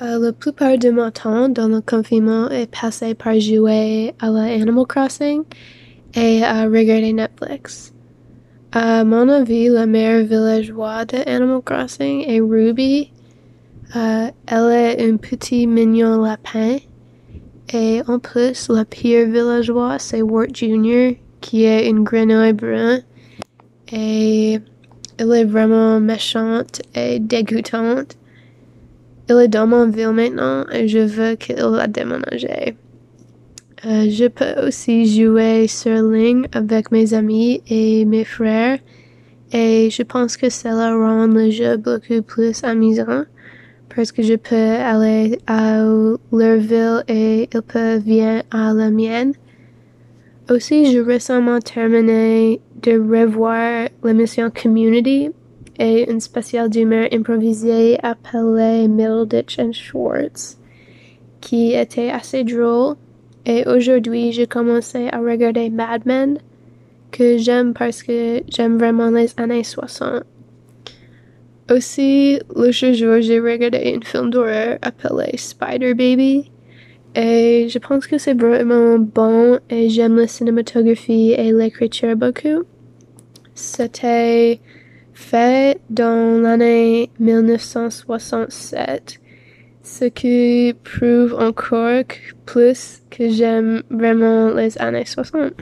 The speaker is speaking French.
Euh, la plupart de mon temps dans le confinement est passé par jouer à la Animal Crossing et à regarder Netflix. À mon avis, la meilleure villageoise de Animal Crossing est Ruby. Euh, elle est un petit mignon lapin. Et en plus, la pire villageoise, c'est Wart Jr., qui est une grenouille brune. Et elle est vraiment méchante et dégoûtante. Elle est dans mon ville maintenant et je veux qu'elle la déménager. Euh, je peux aussi jouer sur ligne avec mes amis et mes frères et je pense que cela rend le jeu beaucoup plus amusant parce que je peux aller à leur ville et ils peuvent venir à la mienne. Aussi, j'ai récemment terminé de revoir l'émission Community et une spéciale d'humeur improvisée appelée Middleditch and Schwartz, qui était assez drôle. Et aujourd'hui, j'ai commencé à regarder Mad Men, que j'aime parce que j'aime vraiment les années 60. Aussi, l'autre jour, j'ai regardé un film d'horreur appelé Spider Baby. Et je pense que c'est vraiment bon et j'aime la cinématographie et l'écriture beaucoup. C'était fait dans l'année 1967, ce qui prouve encore plus que j'aime vraiment les années 60.